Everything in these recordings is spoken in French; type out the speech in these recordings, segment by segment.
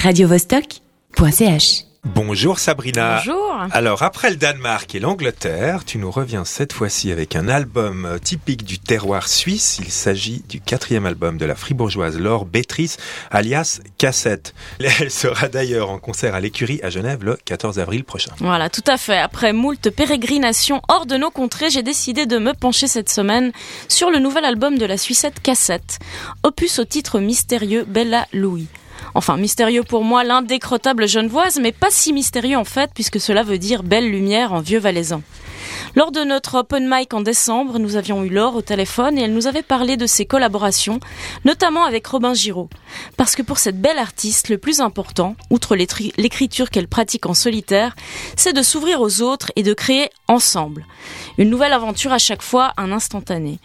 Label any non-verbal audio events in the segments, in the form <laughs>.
radiovostok.ch. Bonjour Sabrina. Bonjour. Alors après le Danemark et l'Angleterre, tu nous reviens cette fois-ci avec un album euh, typique du terroir suisse. Il s'agit du quatrième album de la fribourgeoise Laure Bétrice, alias Cassette. <laughs> Elle sera d'ailleurs en concert à l'écurie à Genève le 14 avril prochain. Voilà, tout à fait. Après moult pérégrinations hors de nos contrées, j'ai décidé de me pencher cette semaine sur le nouvel album de la Suissette Cassette, opus au titre mystérieux Bella Louis. Enfin, mystérieux pour moi, l'indécrottable genevoise, mais pas si mystérieux en fait, puisque cela veut dire belle lumière en vieux valaisan. Lors de notre open mic en décembre, nous avions eu Laure au téléphone et elle nous avait parlé de ses collaborations, notamment avec Robin Giraud. Parce que pour cette belle artiste, le plus important, outre l'écriture qu'elle pratique en solitaire, c'est de s'ouvrir aux autres et de créer ensemble. Une nouvelle aventure à chaque fois, un instantané.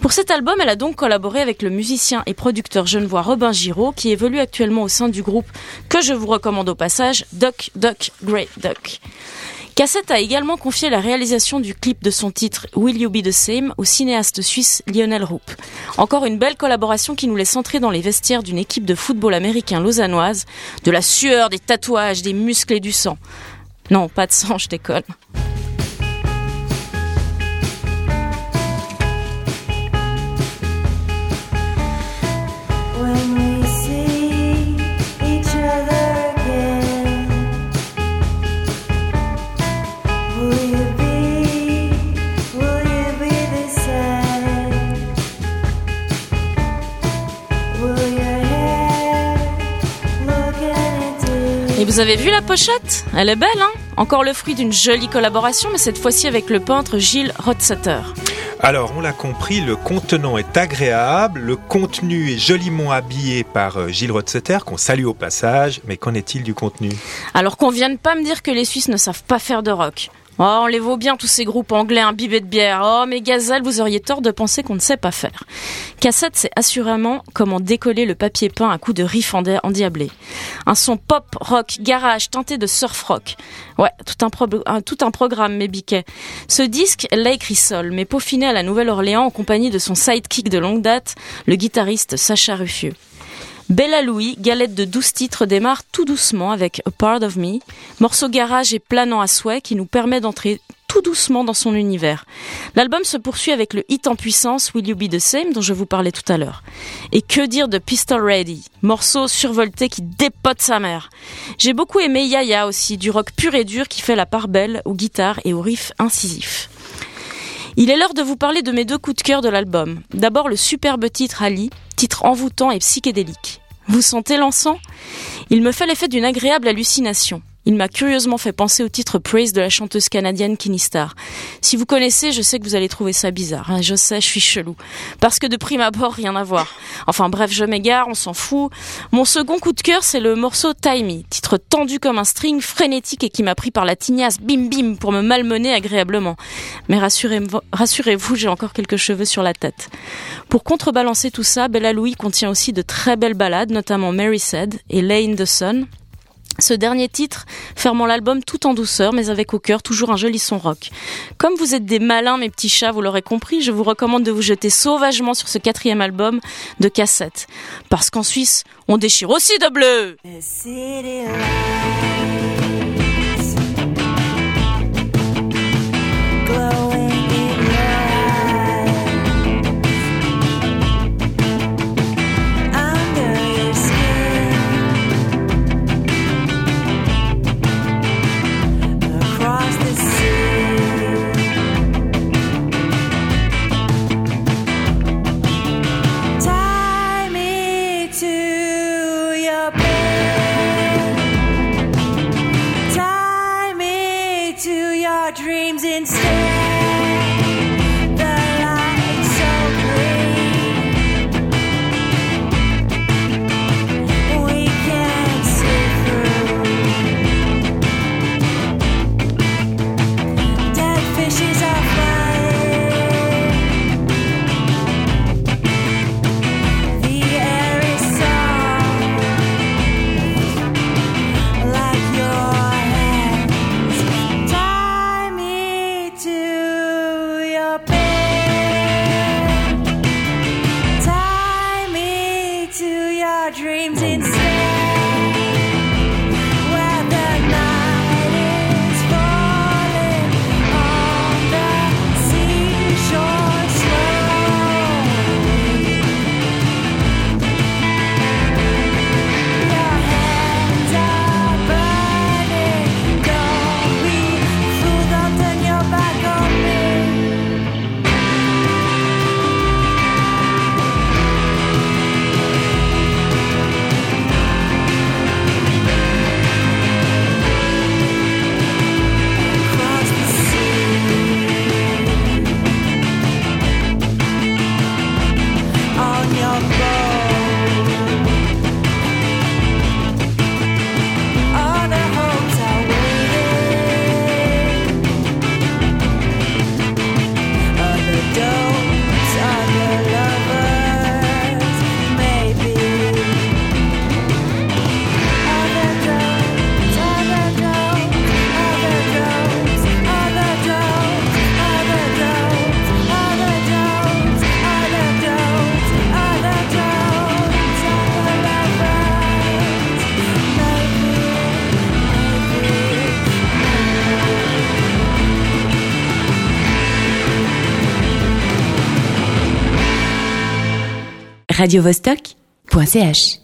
Pour cet album, elle a donc collaboré avec le musicien et producteur genevois Robin Giraud, qui évolue actuellement au sein du groupe que je vous recommande au passage, Duck Duck Great Duck. Cassette a également confié la réalisation du clip de son titre Will You Be the Same au cinéaste suisse Lionel Roop. Encore une belle collaboration qui nous laisse entrer dans les vestiaires d'une équipe de football américain lausannoise, de la sueur, des tatouages, des muscles et du sang. Non, pas de sang, je déconne. Vous avez vu la pochette? Elle est belle, hein? Encore le fruit d'une jolie collaboration, mais cette fois-ci avec le peintre Gilles Rotsatter. Alors, on l'a compris, le contenant est agréable, le contenu est joliment habillé par euh, Gilles Rotsetter, qu'on salue au passage, mais qu'en est-il du contenu? Alors qu'on vienne pas me dire que les Suisses ne savent pas faire de rock. Oh, on les vaut bien tous ces groupes anglais imbibés de bière. Oh, mais Gazelle, vous auriez tort de penser qu'on ne sait pas faire. Cassette, c'est assurément comment décoller le papier peint à coups de riff endiablé. Un son pop, rock, garage, teinté de surf rock. Ouais, tout un, tout un programme, mes biquets. Ce disque l'a écrit seul, mais peaufiné à la Nouvelle-Orléans en compagnie de son sidekick de longue date, le guitariste Sacha Ruffieux. Bella Louis, galette de 12 titres, démarre tout doucement avec A Part of Me, morceau garage et planant à souhait qui nous permet d'entrer tout doucement dans son univers. L'album se poursuit avec le hit en puissance Will You Be the Same dont je vous parlais tout à l'heure. Et que dire de Pistol Ready, morceau survolté qui dépote sa mère. J'ai beaucoup aimé Yaya aussi, du rock pur et dur qui fait la part belle aux guitares et aux riffs incisifs. Il est l'heure de vous parler de mes deux coups de cœur de l'album. D'abord le superbe titre Ali, titre envoûtant et psychédélique. Vous sentez l'encens? Il me fait l'effet d'une agréable hallucination. Il m'a curieusement fait penser au titre Praise de la chanteuse canadienne Kenny Star. Si vous connaissez, je sais que vous allez trouver ça bizarre. Hein, je sais, je suis chelou. Parce que de prime abord, rien à voir. Enfin bref, je m'égare, on s'en fout. Mon second coup de cœur, c'est le morceau Timey, titre tendu comme un string, frénétique et qui m'a pris par la tignasse, bim bim, pour me malmener agréablement. Mais rassurez-vous, j'ai encore quelques cheveux sur la tête. Pour contrebalancer tout ça, Bella Louis contient aussi de très belles ballades, notamment Mary Said et in the Sun, ce dernier titre fermant l'album tout en douceur, mais avec au cœur toujours un joli son rock. Comme vous êtes des malins, mes petits chats, vous l'aurez compris, je vous recommande de vous jeter sauvagement sur ce quatrième album de cassette. Parce qu'en Suisse, on déchire aussi de bleu! didn't stay. radiovostok.ch